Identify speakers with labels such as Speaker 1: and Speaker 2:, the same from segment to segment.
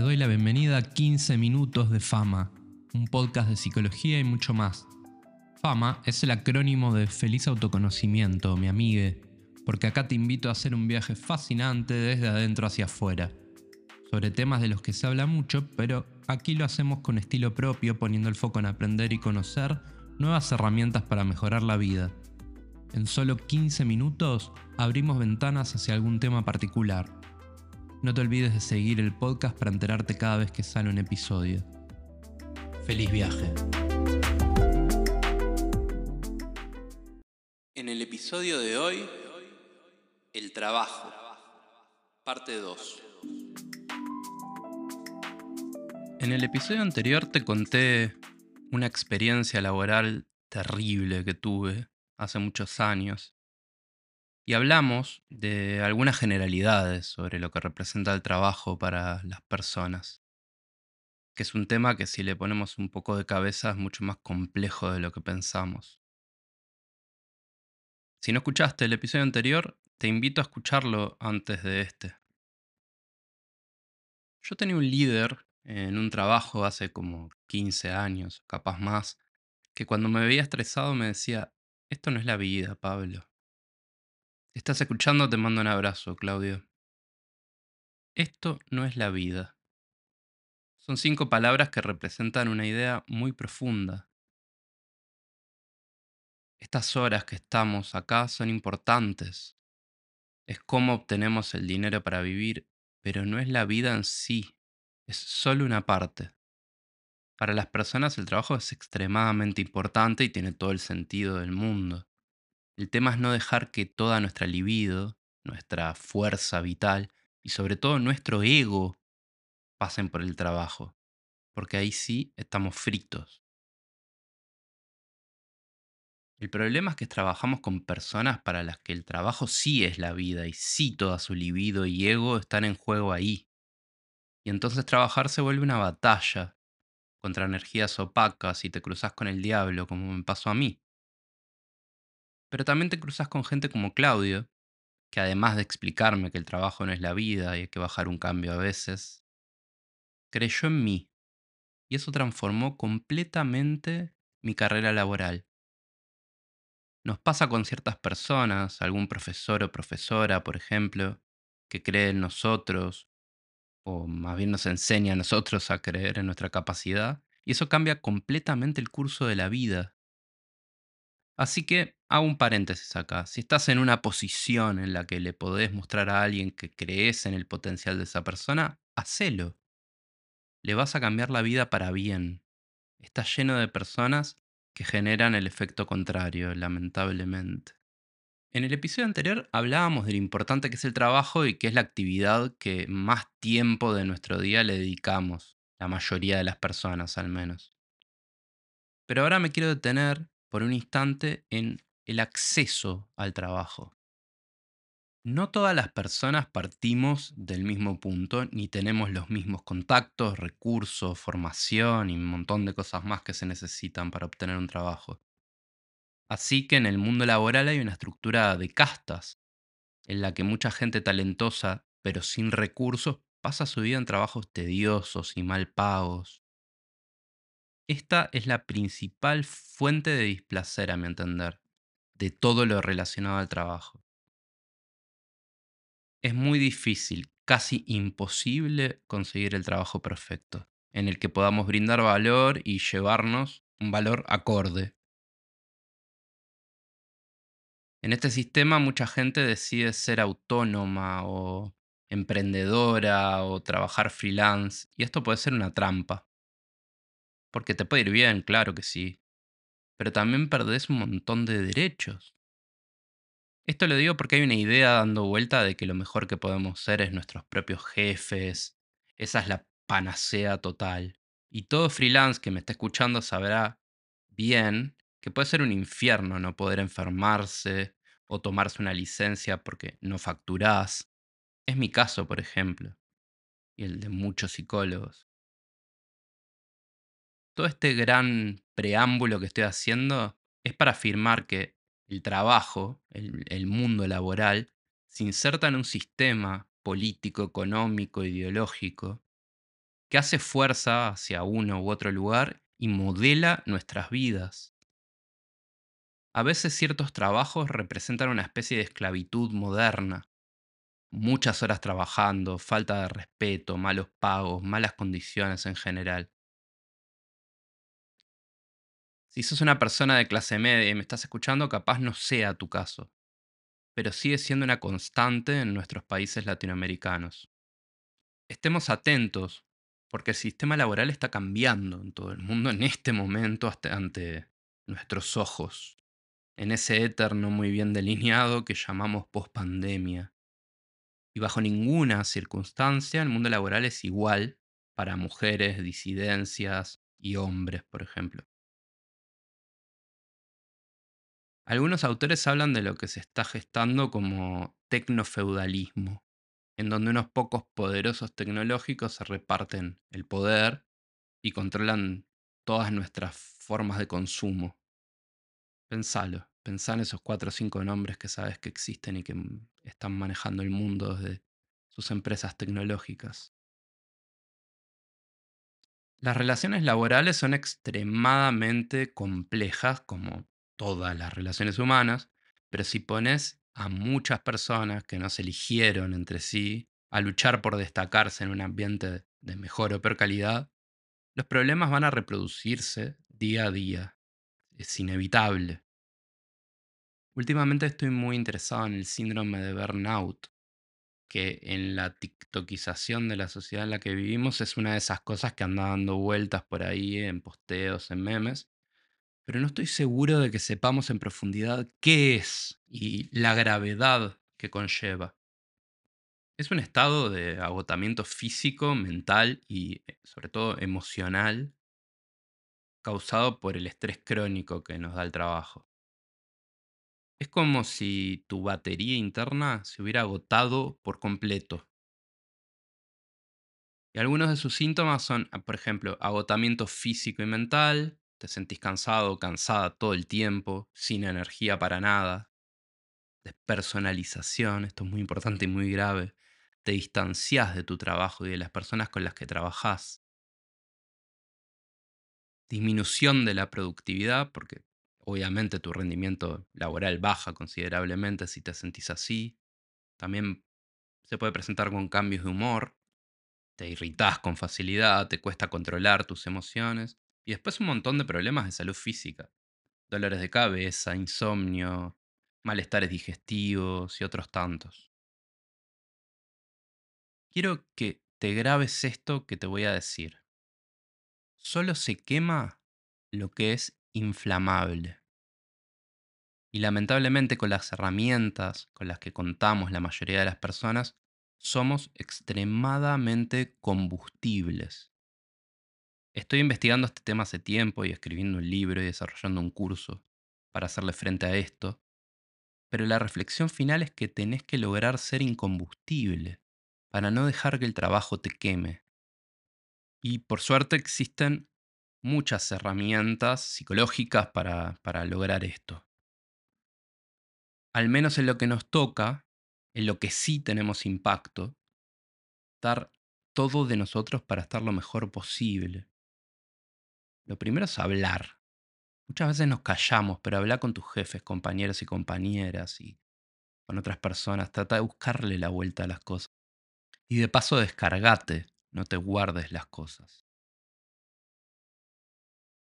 Speaker 1: Te doy la bienvenida a 15 minutos de fama, un podcast de psicología y mucho más. Fama es el acrónimo de Feliz Autoconocimiento, mi amigue, porque acá te invito a hacer un viaje fascinante desde adentro hacia afuera, sobre temas de los que se habla mucho, pero aquí lo hacemos con estilo propio, poniendo el foco en aprender y conocer nuevas herramientas para mejorar la vida. En solo 15 minutos abrimos ventanas hacia algún tema particular no te olvides de seguir el podcast para enterarte cada vez que sale un episodio. Feliz viaje. En el episodio de hoy, el trabajo, parte 2. En el episodio anterior te conté una experiencia laboral terrible que tuve hace muchos años y hablamos de algunas generalidades sobre lo que representa el trabajo para las personas, que es un tema que si le ponemos un poco de cabeza es mucho más complejo de lo que pensamos. Si no escuchaste el episodio anterior, te invito a escucharlo antes de este. Yo tenía un líder en un trabajo hace como 15 años, capaz más, que cuando me veía estresado me decía, esto no es la vida, Pablo estás escuchando, te mando un abrazo, Claudio. Esto no es la vida. Son cinco palabras que representan una idea muy profunda. Estas horas que estamos acá son importantes. Es cómo obtenemos el dinero para vivir, pero no es la vida en sí, es solo una parte. Para las personas el trabajo es extremadamente importante y tiene todo el sentido del mundo. El tema es no dejar que toda nuestra libido, nuestra fuerza vital y sobre todo nuestro ego pasen por el trabajo, porque ahí sí estamos fritos. El problema es que trabajamos con personas para las que el trabajo sí es la vida y sí toda su libido y ego están en juego ahí. Y entonces trabajar se vuelve una batalla contra energías opacas y te cruzas con el diablo como me pasó a mí. Pero también te cruzas con gente como Claudio, que además de explicarme que el trabajo no es la vida y hay que bajar un cambio a veces, creyó en mí. Y eso transformó completamente mi carrera laboral. Nos pasa con ciertas personas, algún profesor o profesora, por ejemplo, que cree en nosotros, o más bien nos enseña a nosotros a creer en nuestra capacidad, y eso cambia completamente el curso de la vida. Así que hago un paréntesis acá. Si estás en una posición en la que le podés mostrar a alguien que crees en el potencial de esa persona, hacelo. Le vas a cambiar la vida para bien. Está lleno de personas que generan el efecto contrario, lamentablemente. En el episodio anterior hablábamos de lo importante que es el trabajo y que es la actividad que más tiempo de nuestro día le dedicamos, la mayoría de las personas al menos. Pero ahora me quiero detener por un instante en el acceso al trabajo. No todas las personas partimos del mismo punto ni tenemos los mismos contactos, recursos, formación y un montón de cosas más que se necesitan para obtener un trabajo. Así que en el mundo laboral hay una estructura de castas, en la que mucha gente talentosa, pero sin recursos, pasa su vida en trabajos tediosos y mal pagos, esta es la principal fuente de displacer, a mi entender, de todo lo relacionado al trabajo. Es muy difícil, casi imposible, conseguir el trabajo perfecto, en el que podamos brindar valor y llevarnos un valor acorde. En este sistema mucha gente decide ser autónoma o emprendedora o trabajar freelance, y esto puede ser una trampa. Porque te puede ir bien, claro que sí. Pero también perdés un montón de derechos. Esto lo digo porque hay una idea dando vuelta de que lo mejor que podemos ser es nuestros propios jefes. Esa es la panacea total. Y todo freelance que me esté escuchando sabrá bien que puede ser un infierno no poder enfermarse o tomarse una licencia porque no facturás. Es mi caso, por ejemplo, y el de muchos psicólogos todo este gran preámbulo que estoy haciendo es para afirmar que el trabajo, el, mundo laboral, se inserta en un sistema político, económico, ideológico, que hace fuerza hacia uno u otro lugar y modela nuestras vidas. A veces ciertos trabajos representan una especie de esclavitud moderna. Muchas horas trabajando, falta de respeto, malos pagos, malas condiciones en general. Si sos una persona de clase media y me estás escuchando, capaz no sea tu caso, pero sigue siendo una constante en nuestros países latinoamericanos. Estemos atentos, porque el sistema laboral está cambiando en todo el mundo en este momento hasta ante nuestros ojos en ese éter no muy bien delineado que llamamos pospandemia. Y bajo ninguna circunstancia el mundo laboral es igual para mujeres, disidencias y hombres, por ejemplo. Algunos autores hablan de lo que se está gestando como tecnofeudalismo, en donde unos pocos poderosos tecnológicos se reparten el poder y controlan todas nuestras formas de consumo. Pensalo. Pensá en esos cuatro o cinco nombres que sabes que existen y que mm, están manejando el mundo desde sus empresas tecnológicas. Las relaciones laborales son extremadamente complejas, como todas las relaciones humanas, pero si pones a muchas personas que no se eligieron entre sí a luchar por destacarse en un ambiente de mejor o peor calidad, los problemas van a reproducirse día a día. Es inevitable. Últimamente estoy muy interesado en el síndrome de burnout, que en la tiktokización de la sociedad en la que vivimos es una de esas cosas que anda dando vueltas por ahí en posteos, en memes, pero no estoy seguro de que sepamos en profundidad qué es y la gravedad que conlleva. Es un estado de agotamiento físico, mental y eh, sobre todo emocional causado por el estrés crónico que nos da el trabajo. Es como si tu batería interna se hubiera agotado por completo. Y algunos de sus síntomas son, ah, por ejemplo, agotamiento físico y mental, te sentís cansado cansada todo el tiempo, sin energía para nada. Despersonalización, esto es muy importante y muy grave. Te distancias de tu trabajo y de las personas con las que trabajás. Disminución de la productividad, porque Obviamente tu rendimiento laboral baja considerablemente si te sentís así. También se puede presentar con cambios de humor. Te irritás con facilidad, te cuesta controlar tus emociones. Y después un montón de problemas de salud física. Dolores de cabeza, insomnio, malestares digestivos y otros tantos. Quiero que te grabes esto que te voy a decir. Solo se quema lo que es inflamable. Y lamentablemente con las herramientas con las que contamos la mayoría de las personas, somos extremadamente combustibles. Estoy investigando este tema hace tiempo y escribiendo un libro y desarrollando un curso para hacerle frente a esto, pero la reflexión final es que tenés que lograr ser incombustible para no dejar que el trabajo te queme. Y por suerte existen muchas herramientas psicológicas para, para lograr esto al menos en lo que nos toca, en lo que sí tenemos impacto, dar todo de nosotros para estar lo mejor posible. Lo primero es hablar. Muchas veces nos callamos, pero habla con tus jefes, compañeros y compañeras y con otras personas. Trata de buscarle la vuelta a las cosas. Y de paso descargate, no te guardes las cosas.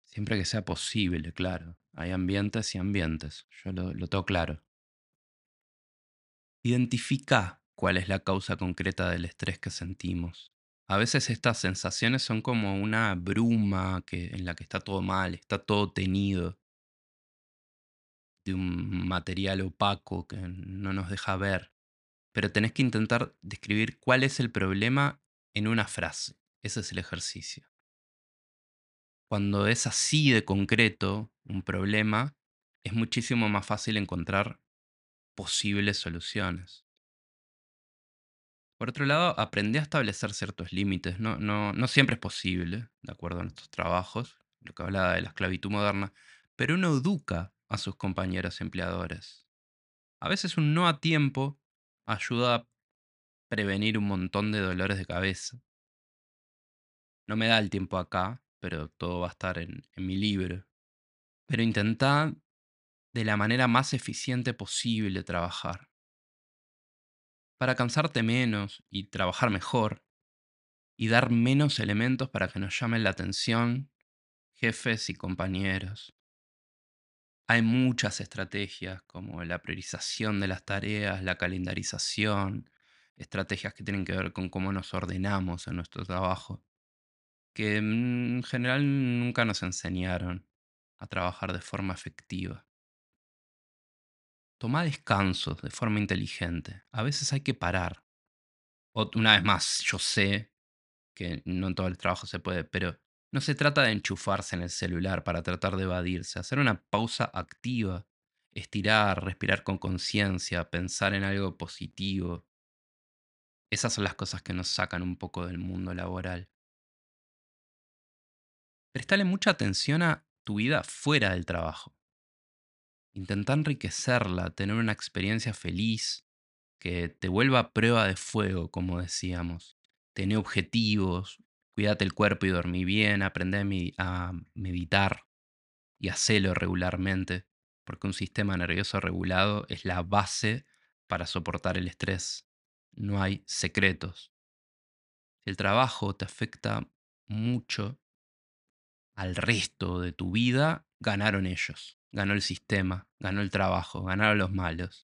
Speaker 1: Siempre que sea posible, claro. Hay ambientes y ambientes. Yo lo, lo tengo claro. Identifica cuál es la causa concreta del estrés que sentimos. A veces estas sensaciones son como una bruma que, en la que está todo mal, está todo tenido, de un material opaco que no nos deja ver. Pero tenés que intentar describir cuál es el problema en una frase. Ese es el ejercicio. Cuando es así de concreto un problema, es muchísimo más fácil encontrar posibles soluciones. Por otro lado, aprendí a establecer ciertos límites. No, no, no siempre es posible, de acuerdo a nuestros trabajos, lo que hablaba de la esclavitud moderna, pero uno educa a sus compañeros empleadores. A veces un no a tiempo ayuda a prevenir un montón de dolores de cabeza. No me da el tiempo acá, pero todo va a estar en, en mi libro. Pero intentá de la manera más eficiente posible trabajar. Para cansarte menos y trabajar mejor. Y dar menos elementos para que nos llamen la atención jefes y compañeros. Hay muchas estrategias como la priorización de las tareas, la calendarización, estrategias que tienen que ver con cómo nos ordenamos en nuestro trabajo, que en general nunca nos enseñaron a trabajar de forma efectiva. Toma descansos de forma inteligente. A veces hay que parar. una vez más, yo sé que no en todo el trabajo se puede, pero no se trata de enchufarse en el celular para tratar de evadirse, hacer una pausa activa, estirar, respirar con conciencia, pensar en algo positivo. Esas son las cosas que nos sacan un poco del mundo laboral. Prestale mucha atención a tu vida fuera del trabajo. Intenta enriquecerla, tener una experiencia feliz, que te vuelva prueba de fuego, como decíamos. Tener objetivos, cuídate el cuerpo y dormí bien, aprende a meditar y hacelo regularmente, porque un sistema nervioso regulado es la base para soportar el estrés. No hay secretos. El trabajo te afecta mucho al resto de tu vida, ganaron ellos. Ganó el sistema, ganó el trabajo, ganaron los malos.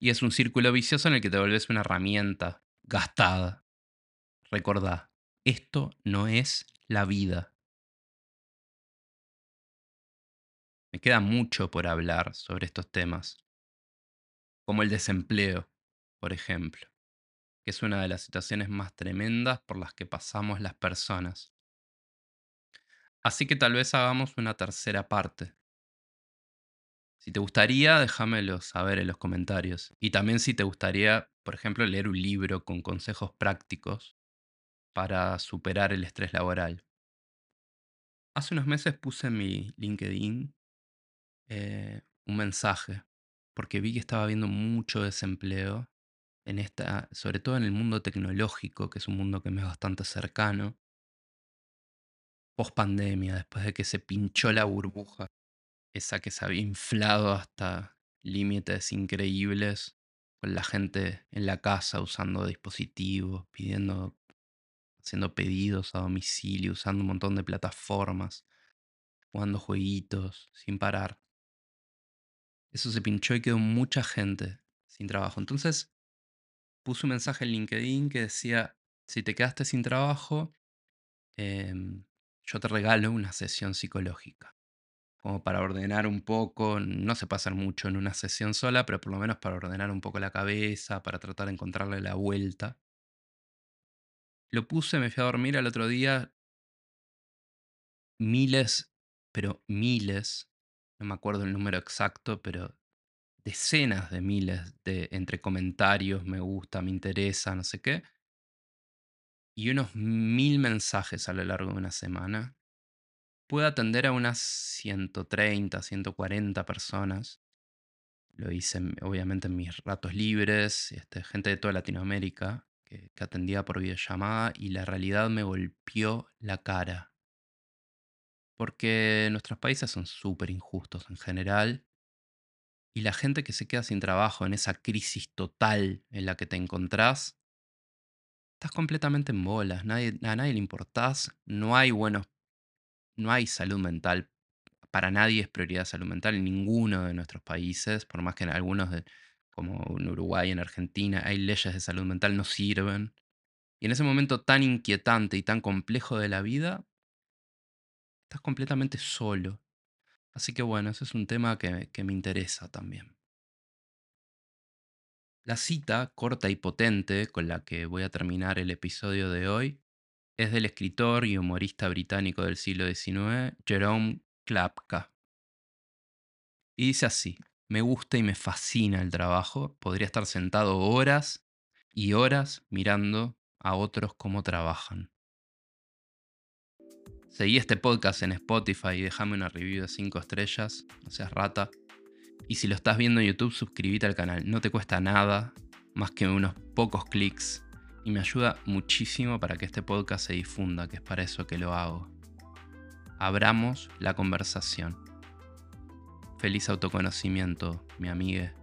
Speaker 1: Y es un círculo vicioso en el que te volvés una herramienta gastada. Recordá, esto no es la vida. Me queda mucho por hablar sobre estos temas, como el desempleo, por ejemplo, que es una de las situaciones más tremendas por las que pasamos las personas. Así que tal vez hagamos una tercera parte. Si te gustaría, déjamelo saber en los comentarios. Y también si te gustaría, por ejemplo, leer un libro con consejos prácticos para superar el estrés laboral. Hace unos meses puse en mi LinkedIn eh, un mensaje, porque vi que estaba habiendo mucho desempleo en esta, sobre todo en el mundo tecnológico, que es un mundo que me es bastante cercano. Post pandemia, después de que se pinchó la burbuja, esa que se había inflado hasta límites increíbles, con la gente en la casa usando dispositivos, pidiendo haciendo pedidos a domicilio, usando un montón de plataformas, jugando jueguitos, sin parar. Eso se pinchó y quedó mucha gente sin trabajo. Entonces puse un mensaje en LinkedIn que decía, si te quedaste sin trabajo, em, yo te regalo una sesión psicológica. Como para ordenar un poco, no se pasa mucho en una sesión sola, pero por lo menos para ordenar un poco la cabeza, para tratar de encontrarle la vuelta. Lo puse, me fui a dormir al otro día. Miles, pero miles, no me acuerdo el número exacto, pero decenas de miles de entre comentarios, me gusta, me interesa, no sé qué. Y unos mil mensajes a lo largo de una semana. Pude atender a unas 130, 140 personas. Lo hice obviamente en mis ratos libres, este, gente de toda Latinoamérica que, atendía por videollamada y la realidad me golpeó la cara. Porque nuestros países son súper injustos en general y la gente que se queda sin trabajo en esa crisis total en la que te encontrás, estás completamente en bolas, a nadie le importás, no hay buenos, no hay salud mental, para nadie es prioridad salud mental en ninguno de nuestros países, por más que en algunos de, como en Uruguay, en Argentina, hay leyes de salud mental, no sirven. Y en ese momento tan inquietante y tan complejo de la vida, estás completamente solo. Así que bueno, ese es un tema que, que me interesa también. La cita corta y potente con la que voy a terminar el episodio de hoy es del escritor y humorista británico del siglo XIX, Jerome Klapka. Y dice así, me gusta y me fascina el trabajo. Podría estar sentado horas y horas mirando a otros cómo trabajan. Seguí este podcast en Spotify y déjame una review de 5 estrellas, no seas rata. Y si lo estás viendo en YouTube, suscríbete al canal. No te cuesta nada, más que unos pocos clics y me ayuda muchísimo para que este podcast se difunda, que es para eso que lo hago. Abramos la conversación. Feliz autoconocimiento, mi amiga.